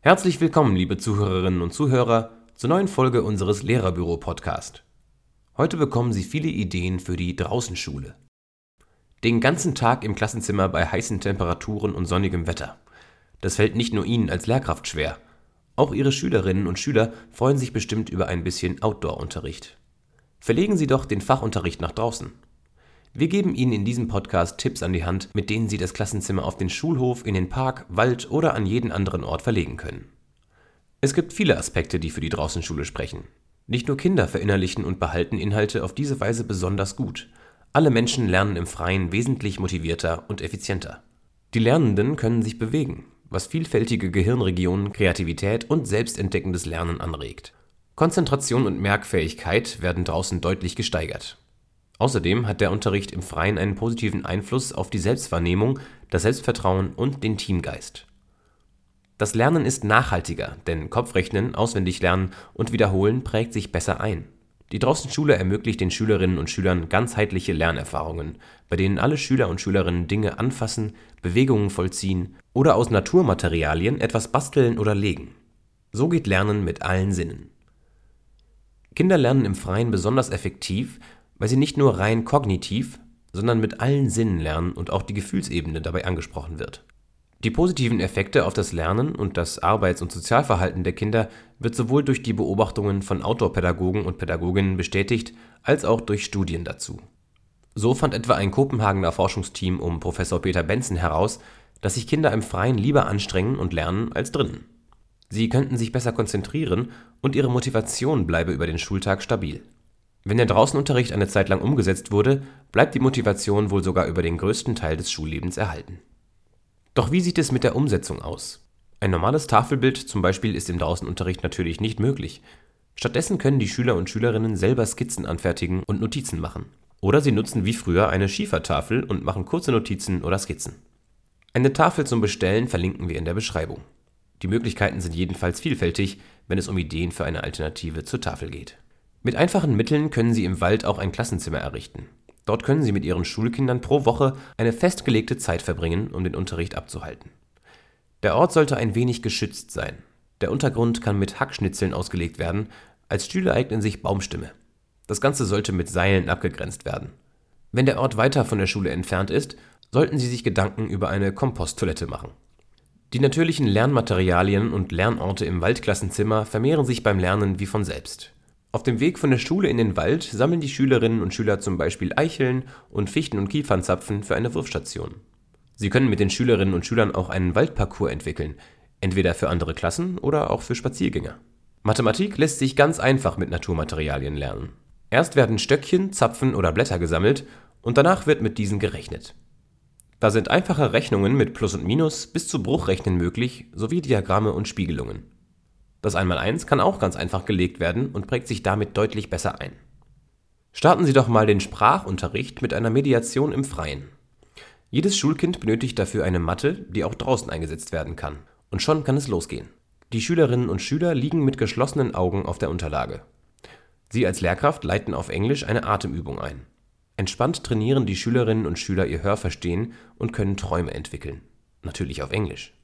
Herzlich willkommen, liebe Zuhörerinnen und Zuhörer, zur neuen Folge unseres Lehrerbüro-Podcast. Heute bekommen Sie viele Ideen für die Draußenschule. Den ganzen Tag im Klassenzimmer bei heißen Temperaturen und sonnigem Wetter. Das fällt nicht nur Ihnen als Lehrkraft schwer. Auch Ihre Schülerinnen und Schüler freuen sich bestimmt über ein bisschen Outdoor-Unterricht. Verlegen Sie doch den Fachunterricht nach draußen. Wir geben Ihnen in diesem Podcast Tipps an die Hand, mit denen Sie das Klassenzimmer auf den Schulhof, in den Park, Wald oder an jeden anderen Ort verlegen können. Es gibt viele Aspekte, die für die Draußenschule sprechen. Nicht nur Kinder verinnerlichen und behalten Inhalte auf diese Weise besonders gut. Alle Menschen lernen im Freien wesentlich motivierter und effizienter. Die Lernenden können sich bewegen, was vielfältige Gehirnregionen, Kreativität und selbstentdeckendes Lernen anregt. Konzentration und Merkfähigkeit werden draußen deutlich gesteigert. Außerdem hat der Unterricht im Freien einen positiven Einfluss auf die Selbstwahrnehmung, das Selbstvertrauen und den Teamgeist. Das Lernen ist nachhaltiger, denn Kopfrechnen, Auswendiglernen und Wiederholen prägt sich besser ein. Die Draußenschule ermöglicht den Schülerinnen und Schülern ganzheitliche Lernerfahrungen, bei denen alle Schüler und Schülerinnen Dinge anfassen, Bewegungen vollziehen oder aus Naturmaterialien etwas basteln oder legen. So geht Lernen mit allen Sinnen. Kinder lernen im Freien besonders effektiv, weil sie nicht nur rein kognitiv, sondern mit allen Sinnen lernen und auch die Gefühlsebene dabei angesprochen wird. Die positiven Effekte auf das Lernen und das Arbeits- und Sozialverhalten der Kinder wird sowohl durch die Beobachtungen von Outdoor-Pädagogen und Pädagoginnen bestätigt, als auch durch Studien dazu. So fand etwa ein Kopenhagener Forschungsteam um Professor Peter Benson heraus, dass sich Kinder im Freien lieber anstrengen und lernen als drinnen. Sie könnten sich besser konzentrieren und ihre Motivation bleibe über den Schultag stabil. Wenn der Draußenunterricht eine Zeit lang umgesetzt wurde, bleibt die Motivation wohl sogar über den größten Teil des Schullebens erhalten. Doch wie sieht es mit der Umsetzung aus? Ein normales Tafelbild zum Beispiel ist im Draußenunterricht natürlich nicht möglich. Stattdessen können die Schüler und Schülerinnen selber Skizzen anfertigen und Notizen machen. Oder sie nutzen wie früher eine Schiefertafel und machen kurze Notizen oder Skizzen. Eine Tafel zum Bestellen verlinken wir in der Beschreibung. Die Möglichkeiten sind jedenfalls vielfältig, wenn es um Ideen für eine Alternative zur Tafel geht. Mit einfachen Mitteln können Sie im Wald auch ein Klassenzimmer errichten. Dort können Sie mit Ihren Schulkindern pro Woche eine festgelegte Zeit verbringen, um den Unterricht abzuhalten. Der Ort sollte ein wenig geschützt sein. Der Untergrund kann mit Hackschnitzeln ausgelegt werden, als Stühle eignen sich Baumstimme. Das Ganze sollte mit Seilen abgegrenzt werden. Wenn der Ort weiter von der Schule entfernt ist, sollten Sie sich Gedanken über eine Komposttoilette machen. Die natürlichen Lernmaterialien und Lernorte im Waldklassenzimmer vermehren sich beim Lernen wie von selbst. Auf dem Weg von der Schule in den Wald sammeln die Schülerinnen und Schüler zum Beispiel Eicheln und Fichten- und Kiefernzapfen für eine Wurfstation. Sie können mit den Schülerinnen und Schülern auch einen Waldparcours entwickeln, entweder für andere Klassen oder auch für Spaziergänger. Mathematik lässt sich ganz einfach mit Naturmaterialien lernen. Erst werden Stöckchen, Zapfen oder Blätter gesammelt und danach wird mit diesen gerechnet. Da sind einfache Rechnungen mit Plus und Minus bis zu Bruchrechnen möglich, sowie Diagramme und Spiegelungen. Das Einmaleins kann auch ganz einfach gelegt werden und prägt sich damit deutlich besser ein. Starten Sie doch mal den Sprachunterricht mit einer Mediation im Freien. Jedes Schulkind benötigt dafür eine Matte, die auch draußen eingesetzt werden kann. Und schon kann es losgehen. Die Schülerinnen und Schüler liegen mit geschlossenen Augen auf der Unterlage. Sie als Lehrkraft leiten auf Englisch eine Atemübung ein. Entspannt trainieren die Schülerinnen und Schüler ihr Hörverstehen und können Träume entwickeln. Natürlich auf Englisch.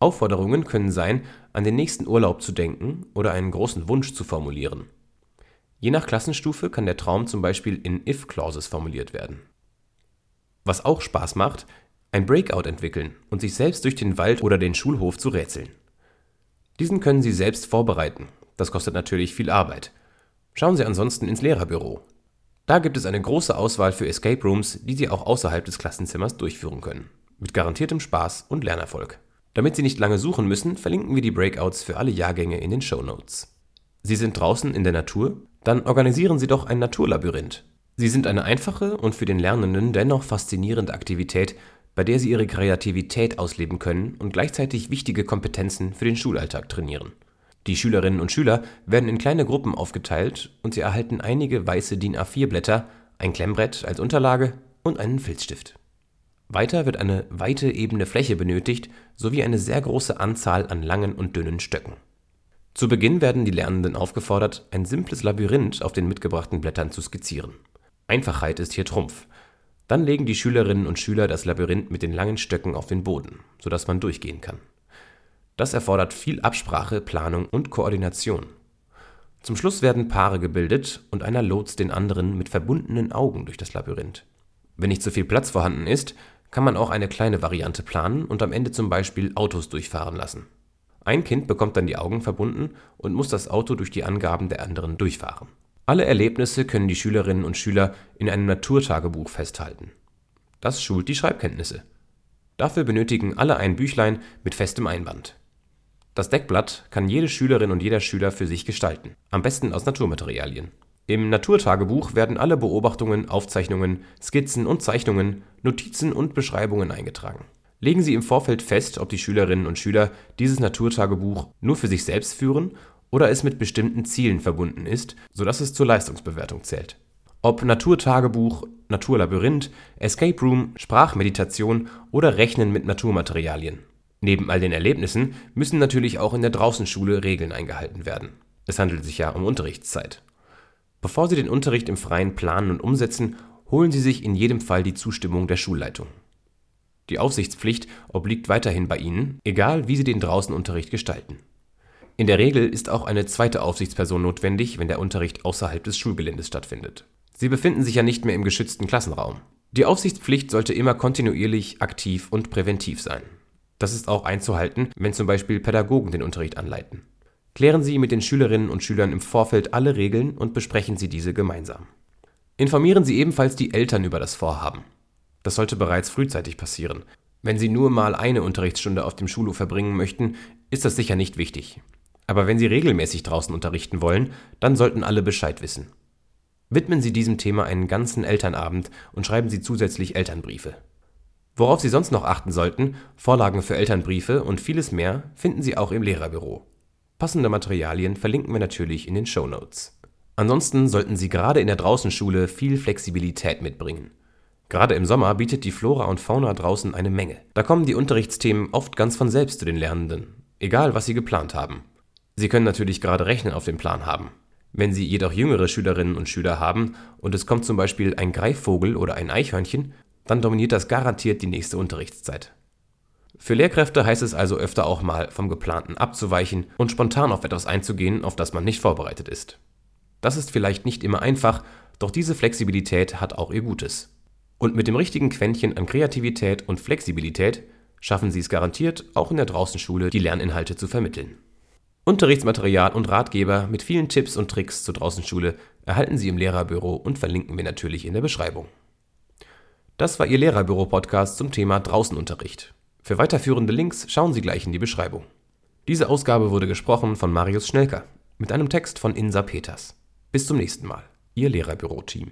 Aufforderungen können sein, an den nächsten Urlaub zu denken oder einen großen Wunsch zu formulieren. Je nach Klassenstufe kann der Traum zum Beispiel in If-Clauses formuliert werden. Was auch Spaß macht, ein Breakout entwickeln und sich selbst durch den Wald oder den Schulhof zu rätseln. Diesen können Sie selbst vorbereiten. Das kostet natürlich viel Arbeit. Schauen Sie ansonsten ins Lehrerbüro. Da gibt es eine große Auswahl für Escape Rooms, die Sie auch außerhalb des Klassenzimmers durchführen können. Mit garantiertem Spaß und Lernerfolg. Damit Sie nicht lange suchen müssen, verlinken wir die Breakouts für alle Jahrgänge in den Show Notes. Sie sind draußen in der Natur? Dann organisieren Sie doch ein Naturlabyrinth. Sie sind eine einfache und für den Lernenden dennoch faszinierende Aktivität, bei der Sie Ihre Kreativität ausleben können und gleichzeitig wichtige Kompetenzen für den Schulalltag trainieren. Die Schülerinnen und Schüler werden in kleine Gruppen aufgeteilt und sie erhalten einige weiße DIN A4-Blätter, ein Klemmbrett als Unterlage und einen Filzstift. Weiter wird eine weite ebene Fläche benötigt sowie eine sehr große Anzahl an langen und dünnen Stöcken. Zu Beginn werden die Lernenden aufgefordert, ein simples Labyrinth auf den mitgebrachten Blättern zu skizzieren. Einfachheit ist hier Trumpf. Dann legen die Schülerinnen und Schüler das Labyrinth mit den langen Stöcken auf den Boden, sodass man durchgehen kann. Das erfordert viel Absprache, Planung und Koordination. Zum Schluss werden Paare gebildet und einer lotst den anderen mit verbundenen Augen durch das Labyrinth. Wenn nicht zu viel Platz vorhanden ist, kann man auch eine kleine Variante planen und am Ende zum Beispiel Autos durchfahren lassen. Ein Kind bekommt dann die Augen verbunden und muss das Auto durch die Angaben der anderen durchfahren. Alle Erlebnisse können die Schülerinnen und Schüler in einem Naturtagebuch festhalten. Das schult die Schreibkenntnisse. Dafür benötigen alle ein Büchlein mit festem Einband. Das Deckblatt kann jede Schülerin und jeder Schüler für sich gestalten, am besten aus Naturmaterialien. Im Naturtagebuch werden alle Beobachtungen, Aufzeichnungen, Skizzen und Zeichnungen, Notizen und Beschreibungen eingetragen. Legen Sie im Vorfeld fest, ob die Schülerinnen und Schüler dieses Naturtagebuch nur für sich selbst führen oder es mit bestimmten Zielen verbunden ist, sodass es zur Leistungsbewertung zählt. Ob Naturtagebuch, Naturlabyrinth, Escape Room, Sprachmeditation oder Rechnen mit Naturmaterialien. Neben all den Erlebnissen müssen natürlich auch in der Draußenschule Regeln eingehalten werden. Es handelt sich ja um Unterrichtszeit. Bevor Sie den Unterricht im Freien planen und umsetzen, holen Sie sich in jedem Fall die Zustimmung der Schulleitung. Die Aufsichtspflicht obliegt weiterhin bei Ihnen, egal wie Sie den Draußenunterricht gestalten. In der Regel ist auch eine zweite Aufsichtsperson notwendig, wenn der Unterricht außerhalb des Schulgeländes stattfindet. Sie befinden sich ja nicht mehr im geschützten Klassenraum. Die Aufsichtspflicht sollte immer kontinuierlich, aktiv und präventiv sein. Das ist auch einzuhalten, wenn zum Beispiel Pädagogen den Unterricht anleiten. Klären Sie mit den Schülerinnen und Schülern im Vorfeld alle Regeln und besprechen Sie diese gemeinsam. Informieren Sie ebenfalls die Eltern über das Vorhaben. Das sollte bereits frühzeitig passieren. Wenn Sie nur mal eine Unterrichtsstunde auf dem Schulhof verbringen möchten, ist das sicher nicht wichtig. Aber wenn Sie regelmäßig draußen unterrichten wollen, dann sollten alle Bescheid wissen. Widmen Sie diesem Thema einen ganzen Elternabend und schreiben Sie zusätzlich Elternbriefe. Worauf Sie sonst noch achten sollten, Vorlagen für Elternbriefe und vieles mehr finden Sie auch im Lehrerbüro. Passende Materialien verlinken wir natürlich in den Show Notes. Ansonsten sollten Sie gerade in der Draußenschule viel Flexibilität mitbringen. Gerade im Sommer bietet die Flora und Fauna draußen eine Menge. Da kommen die Unterrichtsthemen oft ganz von selbst zu den Lernenden, egal was sie geplant haben. Sie können natürlich gerade Rechnen auf dem Plan haben. Wenn Sie jedoch jüngere Schülerinnen und Schüler haben und es kommt zum Beispiel ein Greifvogel oder ein Eichhörnchen, dann dominiert das garantiert die nächste Unterrichtszeit. Für Lehrkräfte heißt es also öfter auch mal vom Geplanten abzuweichen und spontan auf etwas einzugehen, auf das man nicht vorbereitet ist. Das ist vielleicht nicht immer einfach, doch diese Flexibilität hat auch ihr Gutes. Und mit dem richtigen Quäntchen an Kreativität und Flexibilität schaffen Sie es garantiert, auch in der Draußenschule die Lerninhalte zu vermitteln. Unterrichtsmaterial und Ratgeber mit vielen Tipps und Tricks zur Draußenschule erhalten Sie im Lehrerbüro und verlinken wir natürlich in der Beschreibung. Das war Ihr Lehrerbüro-Podcast zum Thema Draußenunterricht. Für weiterführende Links schauen Sie gleich in die Beschreibung. Diese Ausgabe wurde gesprochen von Marius Schnelker mit einem Text von Insa Peters. Bis zum nächsten Mal, Ihr Lehrerbüro-Team.